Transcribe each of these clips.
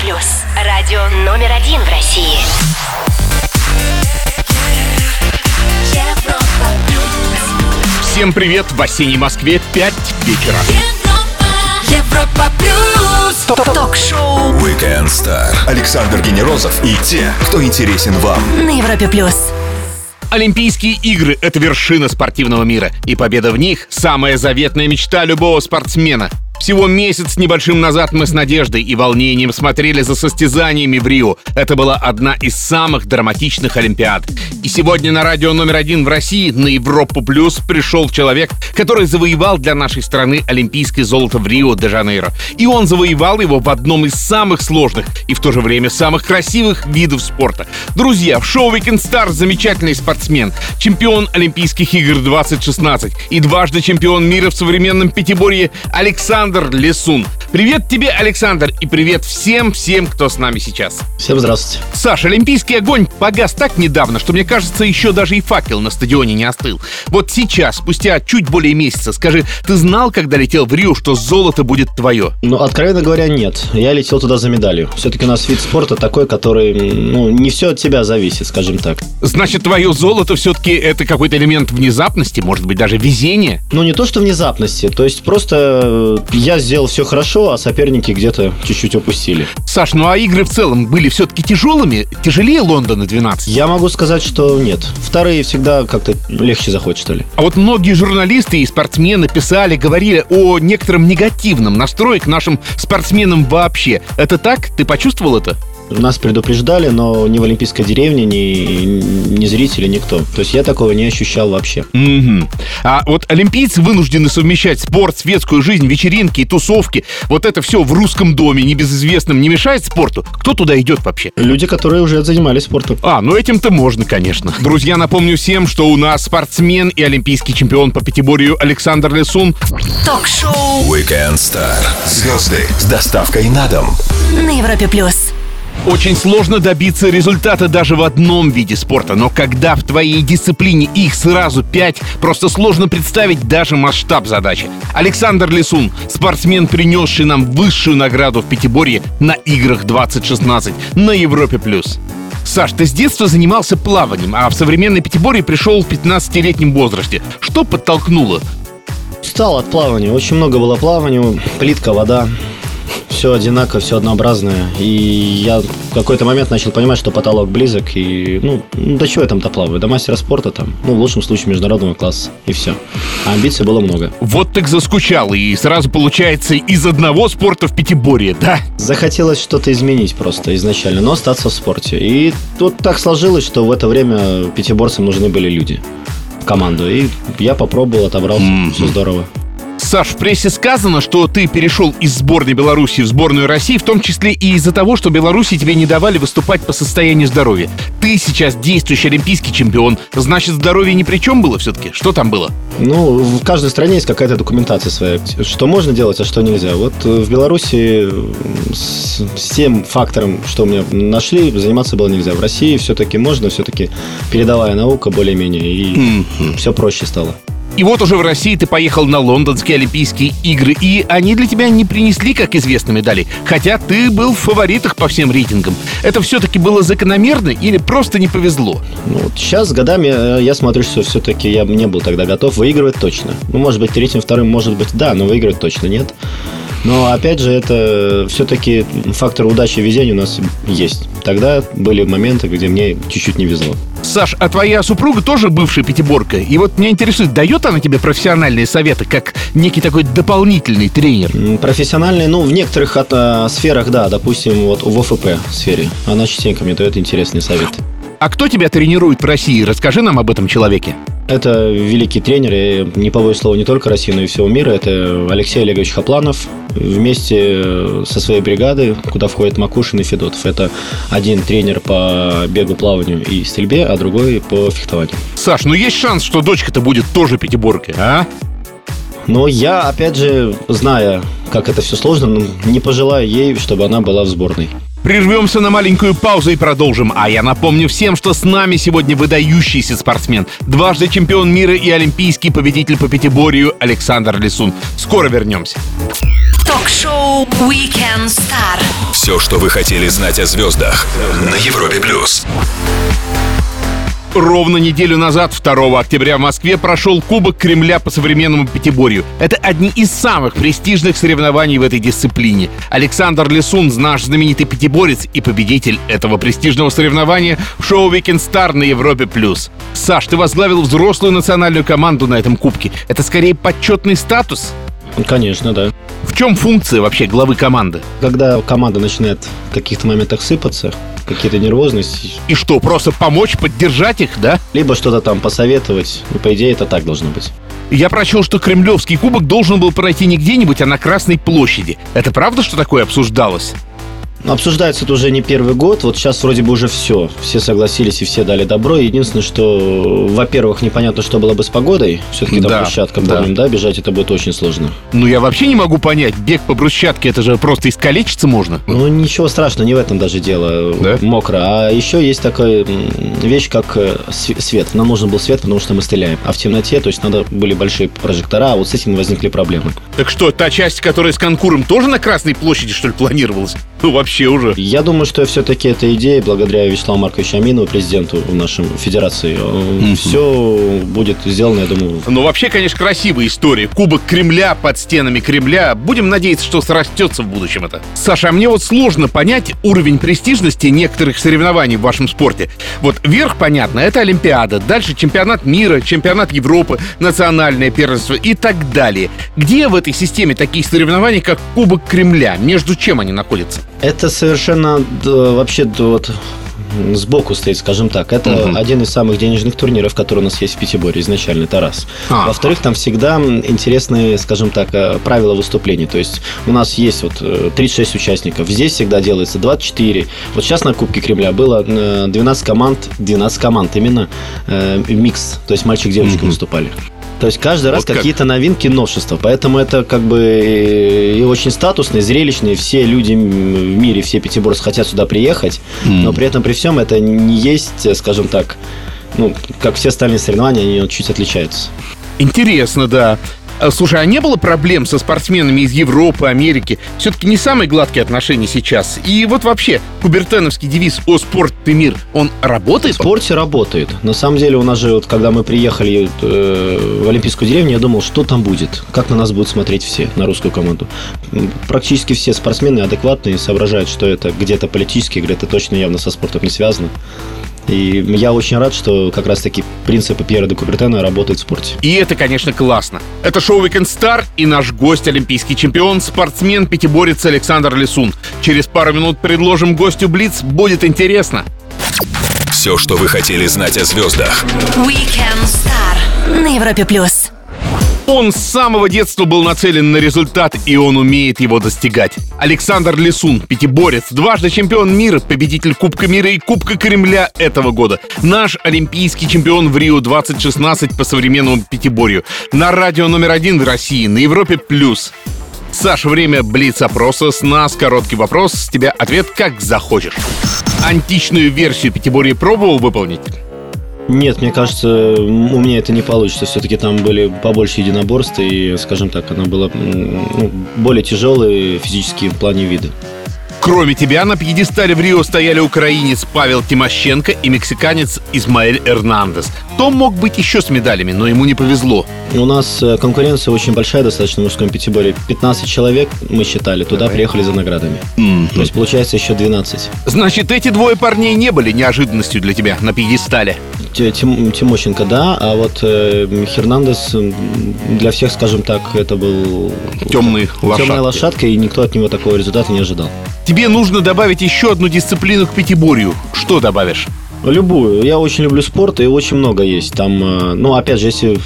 плюс. Радио номер один в России. Европа плюс. Всем привет! В осенней Москве 5 вечера. Европа плюс. Ток-шоу Weekend Star. Александр Генерозов и те, кто интересен вам. на Европе плюс. Олимпийские игры — это вершина спортивного мира. И победа в них — самая заветная мечта любого спортсмена. Всего месяц небольшим назад мы с надеждой и волнением смотрели за состязаниями в Рио. Это была одна из самых драматичных Олимпиад. И сегодня на радио номер один в России на Европу Плюс пришел человек, который завоевал для нашей страны олимпийское золото в Рио-де-Жанейро. И он завоевал его в одном из самых сложных и в то же время самых красивых видов спорта. Друзья, в шоу Weekend Star замечательный спортсмен, чемпион Олимпийских игр 2016 и дважды чемпион мира в современном пятиборье Александр Лесун. Привет тебе, Александр, и привет всем-всем, кто с нами сейчас. Всем здравствуйте. Саша, олимпийский огонь погас так недавно, что, мне кажется, еще даже и факел на стадионе не остыл. Вот сейчас, спустя чуть более месяца, скажи, ты знал, когда летел в Рио, что золото будет твое? Ну, откровенно говоря, нет. Я летел туда за медалью. Все-таки у нас вид спорта такой, который, ну, не все от тебя зависит, скажем так. Значит, твое золото все-таки это какой-то элемент внезапности, может быть, даже везения? Ну, не то, что внезапности. То есть, просто э, я сделал все хорошо, а соперники где-то чуть-чуть упустили. Саш, ну а игры в целом были все-таки тяжелыми? Тяжелее Лондона 12? Я могу сказать, что нет. Вторые всегда как-то легче заходят, что ли. А вот многие журналисты и спортсмены писали, говорили о некотором негативном настрое к нашим спортсменам вообще. Это так? Ты почувствовал это? Нас предупреждали, но ни в Олимпийской деревне, ни, ни зрители, никто. То есть я такого не ощущал вообще. Мгм. А вот олимпийцы вынуждены совмещать спорт, светскую жизнь, вечеринки, тусовки. Вот это все в русском доме, небезызвестном, не мешает спорту? Кто туда идет вообще? Люди, которые уже занимались спортом. А, ну этим-то можно, конечно. Друзья, напомню всем, что у нас спортсмен и олимпийский чемпион по пятиборью Александр Лесун. Ток-шоу Weekend Star. Звезды с доставкой на дом. на Европе плюс. Очень сложно добиться результата даже в одном виде спорта, но когда в твоей дисциплине их сразу пять, просто сложно представить даже масштаб задачи. Александр Лисун, спортсмен, принесший нам высшую награду в пятиборье на играх 2016 на Европе+. плюс. Саш, ты с детства занимался плаванием, а в современной пятиборье пришел в 15-летнем возрасте. Что подтолкнуло? Устал от плавания. Очень много было плавания. Плитка, вода. Все одинаково, все однообразное. И я в какой-то момент начал понимать, что потолок близок. И, ну, ну, до чего я там-то плаваю? До мастера спорта там. Ну, в лучшем случае международного класса. И все. А амбиций было много. Вот так заскучал, и сразу получается из одного спорта в пятиборье, да? Захотелось что-то изменить просто изначально, но остаться в спорте. И тут так сложилось, что в это время пятиборцам нужны были люди в команду. И я попробовал, отобрался. Мгм. Все здорово. Саш, в прессе сказано, что ты перешел из сборной Беларуси в сборную России, в том числе и из-за того, что Беларуси тебе не давали выступать по состоянию здоровья. Ты сейчас действующий олимпийский чемпион, значит, здоровье ни при чем было все-таки? Что там было? Ну, в каждой стране есть какая-то документация своя, что можно делать, а что нельзя. Вот э, в Беларуси с, с тем фактором, что у меня нашли, заниматься было нельзя. В России все-таки можно, все-таки передовая наука более-менее, и все проще стало. И вот уже в России ты поехал на лондонские Олимпийские игры, и они для тебя не принесли, как известно, медали, хотя ты был в фаворитах по всем рейтингам. Это все-таки было закономерно или просто не повезло? Ну, вот сейчас годами э, я смотрю, что все-таки я не был тогда готов выигрывать точно. Ну, может быть, третьим, вторым, может быть, да, но выиграть точно нет. Но опять же, это все-таки фактор удачи и везения у нас есть. Тогда были моменты, где мне чуть-чуть не везло. Саш, а твоя супруга тоже бывшая пятиборка? И вот меня интересует, дает она тебе профессиональные советы, как некий такой дополнительный тренер? Профессиональные, ну, в некоторых от, а, сферах, да, допустим, вот в ОФП сфере. Она частенько мне дает интересные советы. А кто тебя тренирует в России? Расскажи нам об этом человеке. Это великий тренер, и не побоюсь слова, не только России, но и всего мира. Это Алексей Олегович Хапланов вместе со своей бригадой, куда входит Макушин и Федотов. Это один тренер по бегу, плаванию и стрельбе, а другой по фехтованию. Саш, ну есть шанс, что дочка-то будет тоже пятиборкой, а? Но я, опять же, зная, как это все сложно, ну, не пожелаю ей, чтобы она была в сборной. Прервемся на маленькую паузу и продолжим. А я напомню всем, что с нами сегодня выдающийся спортсмен, дважды чемпион мира и олимпийский победитель по пятиборью Александр Лисун. Скоро вернемся. Ток-шоу Weekend Star. Все, что вы хотели знать о звездах на Европе плюс. Ровно неделю назад, 2 октября, в Москве прошел Кубок Кремля по современному пятиборью. Это одни из самых престижных соревнований в этой дисциплине. Александр Лисун, наш знаменитый пятиборец и победитель этого престижного соревнования в шоу Weekend Star на Европе+. плюс. Саш, ты возглавил взрослую национальную команду на этом кубке. Это скорее почетный статус? Конечно, да. В чем функция вообще главы команды? Когда команда начинает в каких-то моментах сыпаться, какие-то нервозности, И что, просто помочь, поддержать их, да? либо что-то там посоветовать, ну, по идее, это так должно быть. Я прочел, что Кремлевский кубок должен был пройти не где-нибудь, а на Красной площади. Это правда, что такое обсуждалось? Обсуждается это уже не первый год. Вот сейчас вроде бы уже все. Все согласились и все дали добро. Единственное, что, во-первых, непонятно, что было бы с погодой. Все-таки там Да, площадка, да. помним, да, бежать это будет очень сложно. Ну, я вообще не могу понять. Бег по брусчатке, это же просто искалечиться можно. Ну, ничего страшного, не в этом даже дело. Да? Мокро. А еще есть такая вещь, как э, св- свет. Нам нужен был свет, потому что мы стреляем. А в темноте, то есть надо были большие прожектора, а вот с этим возникли проблемы. Так что, та часть, которая с конкуром, тоже на Красной площади, что ли, планировалась? Ну, вообще уже. Я думаю, что все-таки эта идея, благодаря Вячеславу Марковичу Аминову, президенту в нашем федерации, все будет сделано, я думаю, Ну, вообще, конечно, красивая история. Кубок Кремля под стенами Кремля. Будем надеяться, что срастется в будущем это. Саша, а мне вот сложно понять уровень престижности некоторых соревнований в вашем спорте. Вот верх, понятно, это Олимпиада. Дальше чемпионат мира, чемпионат Европы, национальное первенство и так далее. Где в этой системе такие соревнования, как Кубок Кремля? Между чем они находятся? Это совершенно да, вообще да, вот сбоку стоит, скажем так. Это Мгм. один из самых денежных турниров, который у нас есть в Пятиборе изначально, это раз. А. Во-вторых, там всегда интересные, скажем так, э, правила выступлений. То есть у нас есть вот э, 36 участников, здесь всегда делается 24. Вот сейчас на Кубке Кремля было э, 12 команд, 12 команд именно э, микс, то есть мальчик-девочка Мгм. выступали. То есть каждый раз Вот как. какие-то новинки, новшества. Поэтому это как бы э, и очень статусный, зрелищный. Все люди в мире, все пятиборцы хотят сюда приехать. Но при этом, при всем, это не есть, э, скажем так, ну, как все остальные соревнования, они чуть отличаются. Интересно, да. А, Слушай, а не было проблем со спортсменами из Европы, Америки? Все-таки не самые гладкие отношения сейчас. И вот вообще, кубертеновский девиз «О спорт ты мир», он работает? В спорте работает. На самом деле, у нас же, вот, когда мы приехали э, в Олимпийскую деревню, я думал, что там будет, как на нас будут смотреть все, на русскую команду. Практически все спортсмены адекватные, соображают, что это где-то политически, где-то точно явно со спортом не связано. И я очень рад, что как раз-таки принципы Пьера де Кубертена работают в спорте. И это, конечно, классно. Это шоу Weekend Star и наш гость, олимпийский чемпион, спортсмен, пятиборец Александр Лисун. Через пару минут предложим гостю Блиц. Будет интересно. Все, что вы хотели знать о звездах Weekend Star на Европе плюс. Он с самого детства был нацелен на результат, и он умеет его достигать. Александр Лисун, пятиборец, дважды чемпион мира, победитель Кубка мира и Кубка Кремля этого года. Наш олимпийский чемпион в Рио 2016 по современному пятиборью. На радио номер один в России, на Европе+. плюс. Саша, время блиц-опроса. С нас короткий вопрос, с тебя ответ как захочешь. Античную версию пятиборья пробовал выполнить? Нет, мне кажется, у меня это не получится. Все-таки там были побольше единоборств, и, скажем так, она была ну, более тяжелой физически в плане вида. Кроме тебя на пьедестале в Рио стояли украинец Павел Тимошенко и мексиканец Измаэль Эрнандес. Том мог быть еще с медалями, но ему не повезло. У нас э, конкуренция очень большая достаточно в мужском пятиборе. 15 человек мы считали, туда приехали за наградами. То есть получается еще 12. Значит, эти двое парней не были неожиданностью для тебя на пьедестале. Тим- Тимощенко, да, а вот э, Хернандес для всех, скажем так, это был Темный лошадка. темная лошадка, и никто от него такого результата не ожидал. Тебе нужно добавить еще одну дисциплину к пятиборью. Что добавишь? Любую. Я очень люблю спорт, и очень много есть. Там, э, ну, опять же, если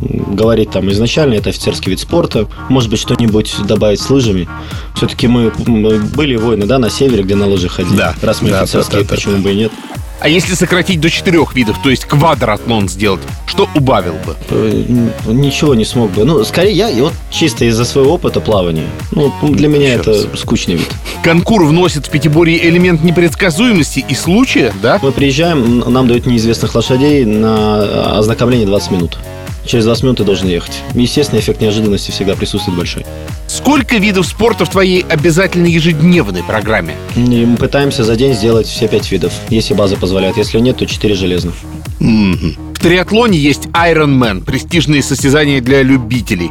говорить там изначально, это офицерский вид спорта. Может быть, что-нибудь добавить с лыжами. Все-таки мы, мы были воины, да, на севере, где на лыжах ходили. Да. Раз мы Да, офицерские, да, да, почему бы и нет. А если сократить до четырех видов, то есть квадроатлон сделать, что убавил бы? Э, Ничего не смог бы. Ну, скорее, я и вот чисто из-за своего опыта плавания. Ну, для меня Еще это скучный вид. Конкур вносит в пятиборье элемент непредсказуемости и случая, да? Мы приезжаем, нам дают неизвестных лошадей на ознакомление 20 минут. Через 20 минут ты должен ехать. Естественно, эффект неожиданности всегда присутствует большой. Сколько видов спорта в твоей обязательной ежедневной программе? И мы пытаемся за день сделать все пять видов, если база позволяет. Если нет, то 4 железных. В триатлоне есть Ironman, престижные состязания для любителей.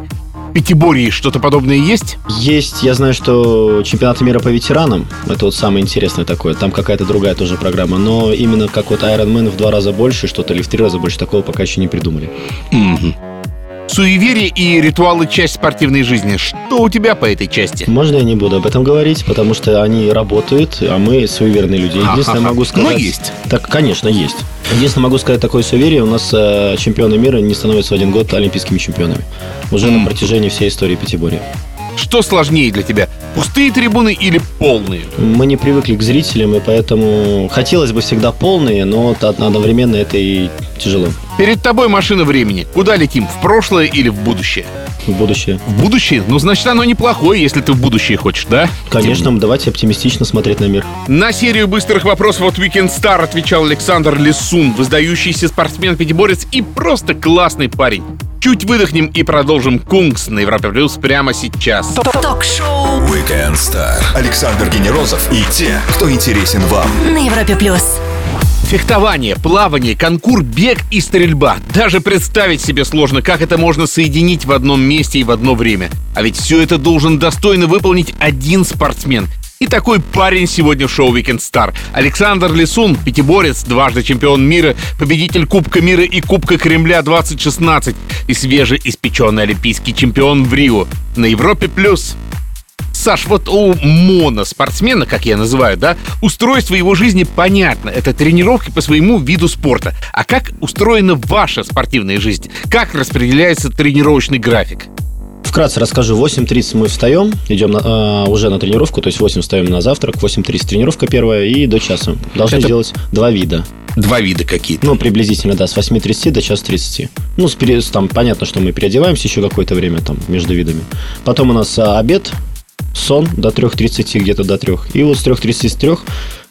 Пятиборье что-то подобное есть? Есть, я знаю, что чемпионат мира по ветеранам, это вот самое интересное такое, там какая-то другая тоже программа, но именно как вот Ironman в два раза больше, что-то или в три раза больше, такого пока еще не придумали. Суеверие и ритуалы – часть спортивной жизни. Что у тебя по этой части? Можно я не буду об этом говорить, потому что они работают, а мы суеверные люди. Единственное, могу сказать... Но есть. Так, конечно, есть. Единственное, могу сказать такое суеверие, у нас э, чемпионы мира не становятся в один год олимпийскими чемпионами. Уже на протяжении всей истории Пятиборья. Что сложнее для тебя? Пустые трибуны или полные? Мы не привыкли к зрителям, и поэтому хотелось бы всегда полные, но одновременно это и тяжело Перед тобой машина времени. Куда летим? В прошлое или в будущее? в будущее. В будущее? Ну, значит, оно неплохое, если ты в будущее хочешь, да? Конечно, давайте оптимистично смотреть на мир. На серию быстрых вопросов от Weekend Star отвечал Александр Лисун, воздающийся спортсмен-пятиборец и просто классный парень. Чуть выдохнем и продолжим Кунгс на Европе Плюс прямо сейчас. Ток-шоу Weekend Star. Александр Генерозов и те, кто интересен вам. на Европе плюс. Фехтование, плавание, конкур, бег и стрельба. Даже представить себе сложно, как это можно соединить в одном месте и в одно время. А ведь все это должен достойно выполнить один спортсмен. И такой парень сегодня в шоу Weekend Star. Александр Лисун, пятиборец, дважды чемпион мира, победитель Кубка мира и Кубка Кремля 2016 и свежеиспеченный олимпийский чемпион в Рио. На Европе Плюс. Саш, вот у моноспортсмена, как я называю, да, устройство его жизни понятно. Это тренировки по своему виду спорта. А как устроена ваша спортивная жизнь? Как распределяется тренировочный график? Вкратце расскажу. В 8.30 мы встаем, идем на- а, уже на тренировку, то есть в 8 встаем на завтрак, в 8.30 тренировка первая и до часа. Должны Это- сделать два вида. Два вида какие-то. Ну, приблизительно, да, с 8.30 до час 30. Ну, с пере- с- там понятно, что мы переодеваемся еще какое-то время там между видами. Потом у нас а, обед, сон до 3.30, где-то до 3. И вот с 3.33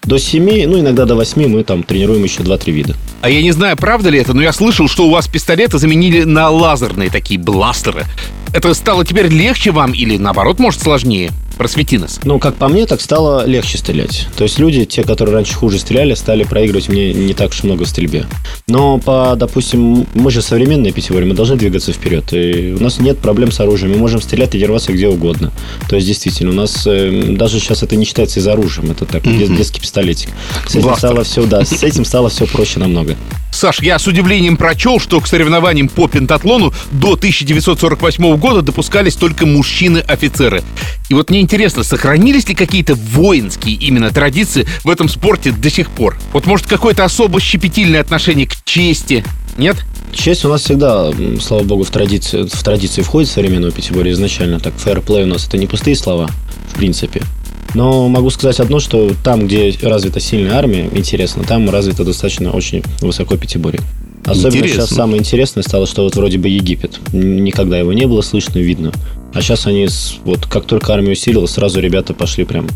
до 7, ну, иногда до 8 мы там тренируем еще 2-3 вида. А я не знаю, правда ли это, но я слышал, что у вас пистолеты заменили на лазерные такие бластеры. Это стало теперь легче вам или наоборот, может, сложнее? Просвети нас. Ну, как по мне, так стало легче стрелять. То есть люди, те, которые раньше хуже стреляли, стали проигрывать мне не так уж много в стрельбе. Но по, допустим, мы же современные пятиборье, мы должны двигаться вперед. И у нас нет проблем с оружием. Мы можем стрелять и дерваться где угодно. То есть, действительно, у нас э, даже сейчас это не считается из оружием. Это так, дет- детский пистолетик. С этим Бластер. стало все, да, с этим стало все проще намного. Саш, я с удивлением прочел, что к соревнованиям по пентатлону до 1948 года допускались только мужчины-офицеры. И вот мне интересно, сохранились ли какие-то воинские именно традиции в этом спорте до сих пор? Вот может какое-то особо щепетильное отношение к чести? Нет? Честь у нас всегда, слава богу, в традиции, в традиции входит современного пятиборья изначально. Так, фэрплей у нас это не пустые слова, в принципе. Но могу сказать одно, что там, где развита сильная армия, интересно, там развито достаточно очень высоко пятиборье. Особенно Интересно. сейчас самое интересное стало, что вот вроде бы Египет. Никогда его не было слышно, видно. А сейчас они, вот как только армия усилилась, сразу ребята пошли прям...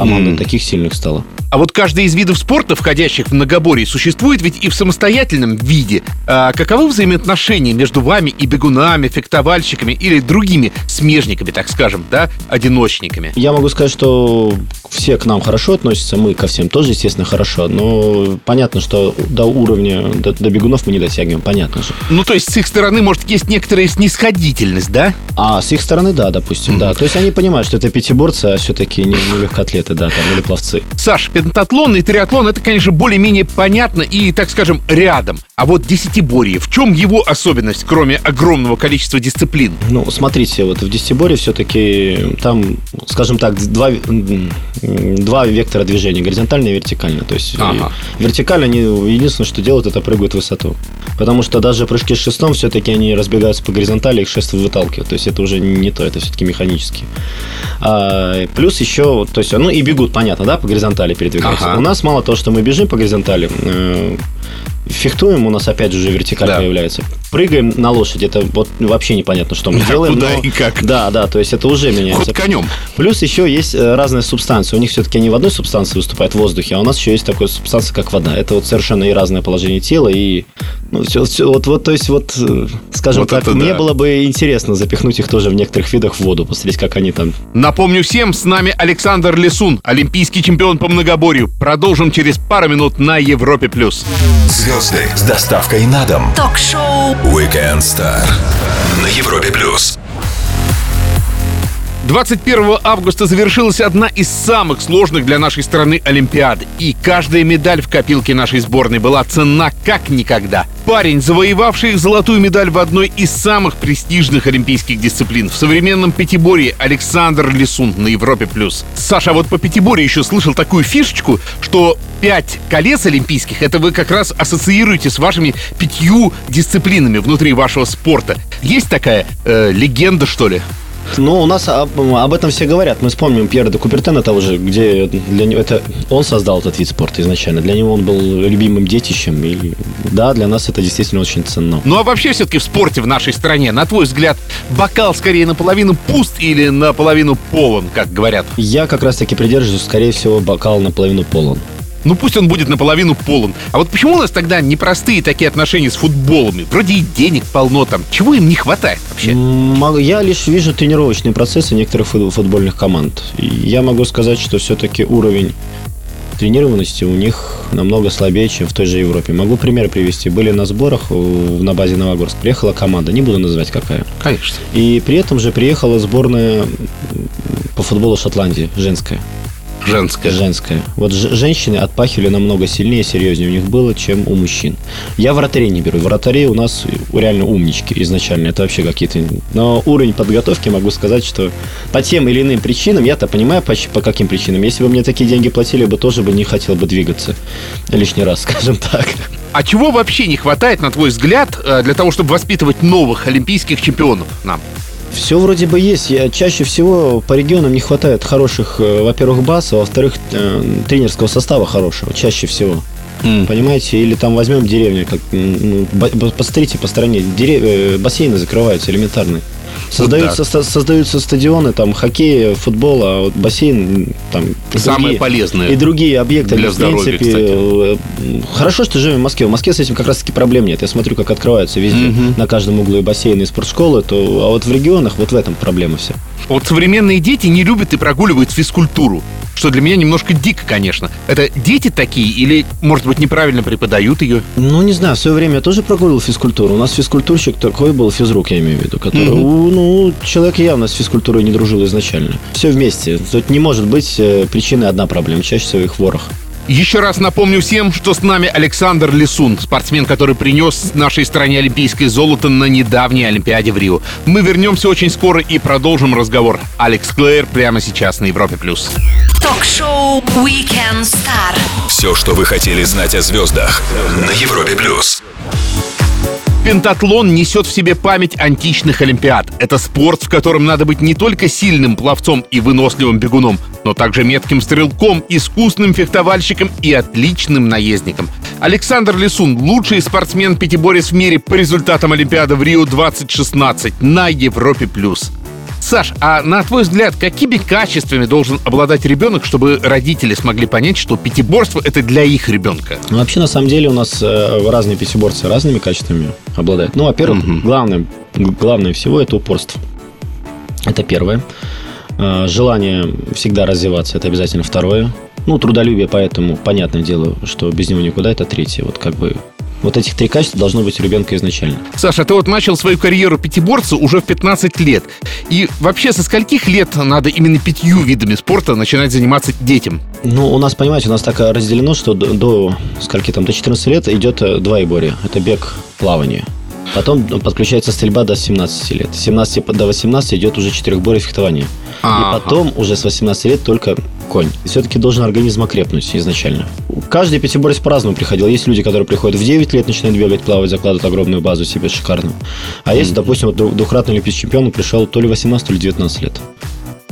Команда М. таких сильных стала. А вот каждый из видов спорта, входящих в многоборье, существует ведь и в самостоятельном виде. А каковы взаимоотношения между вами и бегунами, фехтовальщиками или другими смежниками, так скажем, да, одиночниками? Я могу сказать, что все к нам хорошо относятся, мы ко всем тоже, естественно, хорошо, но понятно, что до уровня, до, до бегунов мы не дотягиваем, понятно же. Ну, то есть с их стороны, может, есть некоторая снисходительность, да? А с их стороны, да, допустим, да. То есть они понимают, что это пятиборцы, а все-таки не, не легкоатлеты, да, там, или пловцы. Саш, пентатлон и триатлон это, конечно, более-менее понятно и, так скажем, рядом. А вот десятиборье, в чем его особенность, кроме огромного количества дисциплин? Ну, смотрите, вот в десятиборе все-таки там, скажем так, два, два вектора движения, горизонтально и вертикально. То есть Ага. вертикально они единственное, что делают, это прыгают в высоту. Потому что даже прыжки с шестом все-таки они разбегаются по горизонтали, их шест выталкивают. То есть это уже не то, это все-таки механически. А, плюс еще, то есть, ну и бегут, понятно, да, по горизонтали передвигаются. Ага. У нас мало того, что мы бежим по горизонтали, э, фехтуем, у нас опять же вертикаль Да. появляется. Прыгаем на лошадь. Это вот вообще непонятно, что мы делаем. Куда но- и как. Да, да, то есть это уже меняется. Ход конем. Плюс еще есть э, разные субстанции. У них все-таки они в одной субстанции выступают в воздухе, а у нас еще есть такая субстанция, как вода. Это вот совершенно и разное положение тела, и ну, все, вот, вот, то есть вот, э, скажем Вот так, это мне да. было бы интересно запихнуть их тоже в некоторых видах в воду, посмотреть, как они там. Напомню всем, с нами Александр Лисун, олимпийский чемпион по многоборью. Продолжим через пару минут на Европе+. плюс. Звезды с доставкой на дом. Ток-шоу Weekend Star на Европе плюс. 21 августа завершилась одна из самых сложных для нашей страны Олимпиады. И каждая медаль в копилке нашей сборной была ценна как никогда. Парень, завоевавший золотую медаль в одной из самых престижных олимпийских дисциплин в современном пятиборье Александр Лисун на Европе+. плюс. Саша, вот по пятиборью еще слышал такую фишечку, что пять колец олимпийских, это вы как раз ассоциируете с вашими пятью дисциплинами внутри вашего спорта. Есть такая э, легенда, что ли? Ну, у нас об, об этом все говорят. Мы вспомним Пьера де Купертена того же, где для него это он создал этот вид спорта изначально. Для него он был любимым детищем. И да, для нас это действительно очень ценно. Ну а вообще все-таки в спорте в нашей стране, на твой взгляд, бокал скорее наполовину пуст или наполовину полон, как говорят? Я как раз таки придерживаюсь, скорее всего, бокал наполовину полон. Ну пусть он будет наполовину полон. А вот почему у нас тогда непростые такие отношения с футболами? Вроде и денег полно там. Чего им не хватает вообще? Я лишь вижу тренировочные процессы некоторых фут- футбольных команд. Я могу сказать, что все-таки уровень тренированности у них намного слабее, чем в той же Европе. Могу пример привести. Были на сборах на базе Новогорск. Приехала команда, не буду называть какая. Конечно. И при этом же приехала сборная по футболу Шотландии, женская. Женская. Женская. Вот женщины отпахивали намного сильнее, серьезнее у них было, чем у мужчин. Я вратарей не беру. Вратари у нас реально умнички изначально. Это вообще какие-то... Но уровень подготовки, могу сказать, что по тем или иным причинам, я-то понимаю, по, по каким причинам. Если бы мне такие деньги платили, бы тоже бы не хотел бы двигаться лишний раз, скажем так. А чего вообще не хватает, на твой взгляд, э, для того, чтобы воспитывать новых олимпийских чемпионов нам? Все вроде бы есть. Я, чаще всего по регионам не хватает хороших, э, во-первых, баз, а во-вторых, э, тренерского состава хорошего. Чаще всего. Понимаете, или там возьмем деревню, как, ну, посмотрите по стороне, дере- э, бассейны закрываются элементарные. Создаются, ста- создаются стадионы, там, хоккей, футбол, а вот бассейн, там... и Самое другие- полезное. И другие объекты, Для в здоровья, принципе, кстати. э, хорошо, что живем в Москве. В Москве с этим как раз-таки проблем нет. Я смотрю, как открываются везде, на каждом углу и бассейны, и спортшколы, то, а вот в регионах вот в этом проблема вся. Вот современные дети не любят и прогуливают физкультуру. Что для меня немножко дико, конечно. Это дети такие или, может быть, неправильно преподают ее? Ну, не знаю, в свое время я тоже прогуливал физкультуру. У нас физкультурщик такой был, физрук, я имею в виду, который, у- ну, человек явно с физкультурой не дружил изначально. Все вместе. Тут не может быть э, причиной одна проблема, чаще всего их ворох. Еще раз напомню всем, что с нами Александр Лисун, спортсмен, который принес нашей стране олимпийское золото на недавней Олимпиаде в Рио. Мы вернемся очень скоро и продолжим разговор. Алекс Клэйр прямо сейчас на Европе+. плюс. Ток-шоу Weekend Star. Все, что вы хотели знать о звездах на Европе плюс. Пентатлон несет в себе память античных олимпиад. Это спорт, в котором надо быть не только сильным пловцом и выносливым бегуном, но также метким стрелком, искусным фехтовальщиком и отличным наездником. Александр Лисун – лучший спортсмен-пятиборец в мире по результатам Олимпиады в Рио-2016 на Европе+. плюс. Саш, а на твой взгляд, какими качествами должен обладать ребенок, чтобы родители смогли понять, что пятиборство – это для их ребенка? Ну, вообще, на самом деле, у нас э, разные пятиборцы разными качествами обладают. Ну, во-первых, главное, г- главное всего – это упорство. Это первое. Э, Желание всегда развиваться – это обязательно второе. Ну, трудолюбие, поэтому, понятное дело, что без него никуда – это третье. Вот как бы вот этих три качества должно быть у ребенка изначально. Саша, ты вот начал свою карьеру пятиборца уже в 15 лет. И вообще, со скольких лет надо именно пятью видами спорта начинать заниматься детям? Ну, у нас, понимаете, у нас так разделено, что до, до скольки там, до 14 лет идет э, два иборя. Это бег, плавание. Потом подключается стрельба до 17 лет. С 17 до 18 идет уже четырехборье фехтование. Ага. И потом уже с 18 лет только конь. Все-таки должен организм окрепнуть изначально. Каждый пятиборец по-разному приходил. Есть люди, которые приходят в 9 лет, начинают бегать, плавать, закладывают огромную базу себе шикарную. А есть, допустим, вот дву- двукратный олимпийский чемпион пришел то ли 18, то ли 19 лет.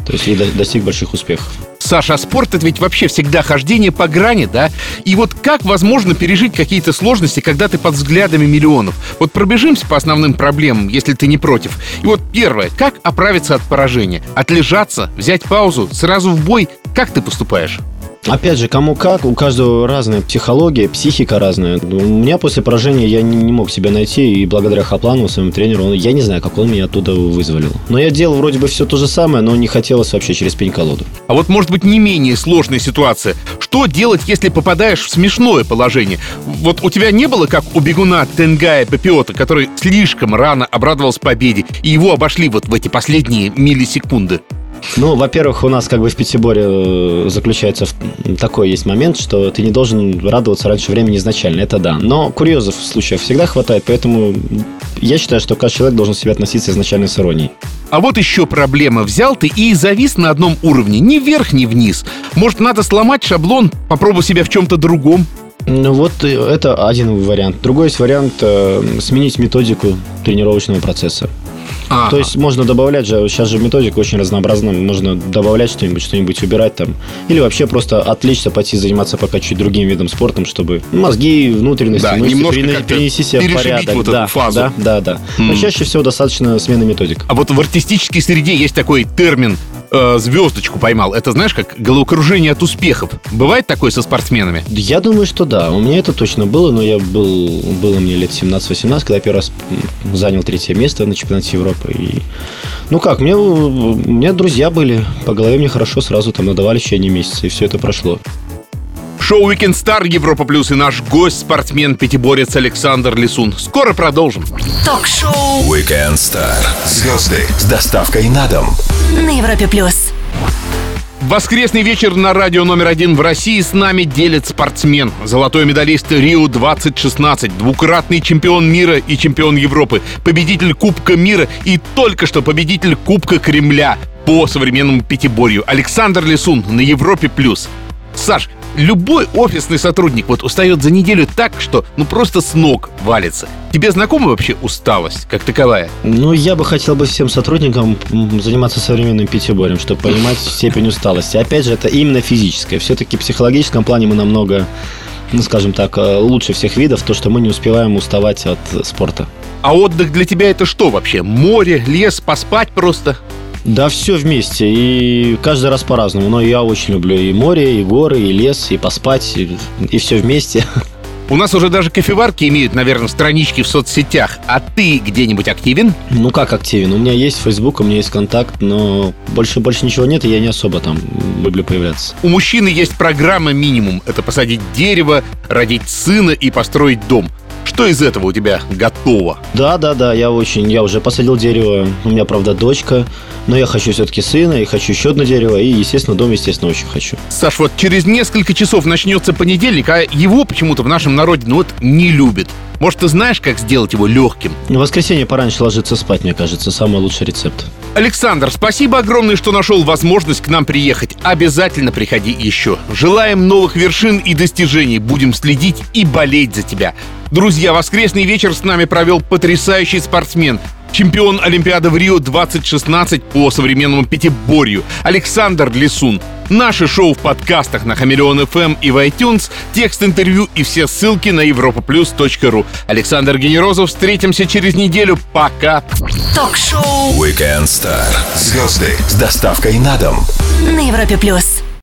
То есть и до- достиг больших успехов. Саша, а спорт это ведь вообще всегда хождение по грани, да? И вот как возможно пережить какие-то сложности, когда ты под взглядами миллионов? Вот пробежимся по основным проблемам, если ты не против. И вот первое, как оправиться от поражения? Отлежаться, взять паузу, сразу в бой? Как ты поступаешь? Опять же, кому как, у каждого разная психология, психика разная. У меня после поражения я не, мог себя найти, и благодаря Хаплану, своему тренеру, он, я не знаю, как он меня оттуда вызволил. Но я делал вроде бы все то же самое, но не хотелось вообще через пень-колоду. А вот может быть не менее сложная ситуация. Что делать, если попадаешь в смешное положение? Вот у тебя не было, как у бегуна Тенгая Папиота, который слишком рано обрадовался победе, и его обошли вот в эти последние миллисекунды? Ну, во-первых, у нас как бы в Пятиборе э, заключается такой есть момент, что ты не должен радоваться раньше времени изначально, это да. Но курьезов случаев всегда хватает, поэтому я считаю, что каждый человек должен себя относиться изначально с иронией. А вот еще проблема. Взял ты и завис на одном уровне, ни вверх, ни вниз. Может, надо сломать шаблон, попробуй себя в чем-то другом? Ну вот э, это один вариант. Другой есть вариант э, сменить методику тренировочного процесса. Ага. То есть можно добавлять же, сейчас же методика очень разнообразна, можно добавлять что-нибудь, что-нибудь убирать там. Или вообще просто отлично пойти заниматься пока чуть другим видом спортом, чтобы мозги, внутренности, Да, мышцы немножко перене- как-то перенести себя в порядок. вот эту да, фазу. да, да, да. Но чаще всего достаточно смены методик. А вот в артистической среде есть такой термин э, звездочку поймал. Это знаешь, как головокружение от успехов. Бывает такое со спортсменами? Я думаю, что да. У меня это точно было, но я был, было мне лет 17-18, когда я первый раз занял третье место на чемпионате Европы. И, ну как, мне, у меня друзья были, по голове мне хорошо сразу там надавали в течение месяца, и все это прошло. Шоу Weekend Star Европа Плюс и наш гость, спортсмен, пятиборец Александр Лисун. Скоро продолжим. Ток-шоу Weekend Star. Звезды с доставкой на дом. на Европе плюс. Воскресный вечер на радио номер один в России с нами делит спортсмен. Золотой медалист Рио-2016, двукратный чемпион мира и чемпион Европы, победитель Кубка мира и только что победитель Кубка Кремля по современному пятиборью. Александр Лисун на Европе+. плюс. Саш, любой офисный сотрудник вот устает за неделю так, что ну просто с ног валится. Тебе знакома вообще усталость как таковая? Ну, я бы хотел бы всем сотрудникам заниматься современным пятиборем, чтобы понимать степень усталости. Опять же, это именно физическое. Все-таки в психологическом плане мы намного, ну, скажем так, э, лучше всех видов, то, что мы не успеваем уставать от спорта. А отдых для тебя это что вообще? Море, лес, поспать просто? Да, все вместе, и каждый раз по-разному. Но я очень люблю и море, и горы, и лес, и поспать, и, все вместе. У нас уже даже кофеварки имеют, наверное, странички в соцсетях. А ты где-нибудь активен? Ну как активен? У меня есть Facebook, у меня есть контакт, но больше больше ничего нет, и я не особо там люблю появляться. У мужчины есть программа минимум. Это посадить дерево, родить сына и построить дом. Что из этого у тебя готово? Да, да, да, я очень, я уже посадил дерево. У меня, правда, дочка, но я хочу все-таки сына, и хочу еще одно дерево, и, естественно, дом, естественно, очень хочу. Саш, вот через несколько часов начнется понедельник, а его почему-то в нашем народе, ну вот, не любят. Может, ты знаешь, как сделать его легким? В воскресенье пораньше ложиться спать, мне кажется, самый лучший рецепт. Александр, спасибо огромное, что нашел возможность к нам приехать. Обязательно приходи еще. Желаем новых вершин и достижений. Будем следить и болеть за тебя. Друзья, воскресный вечер с нами провел потрясающий спортсмен. Чемпион Олимпиады в Рио 2016 по современному пятиборью Александр Лисун. Наше шоу в подкастах на Хамелеон FM и в iTunes, текст интервью и все ссылки на europaplus.ru. Александр Генерозов, встретимся через неделю. Пока! Ток-шоу Weekend Star. Звезды с доставкой на дом. на Европе плюс.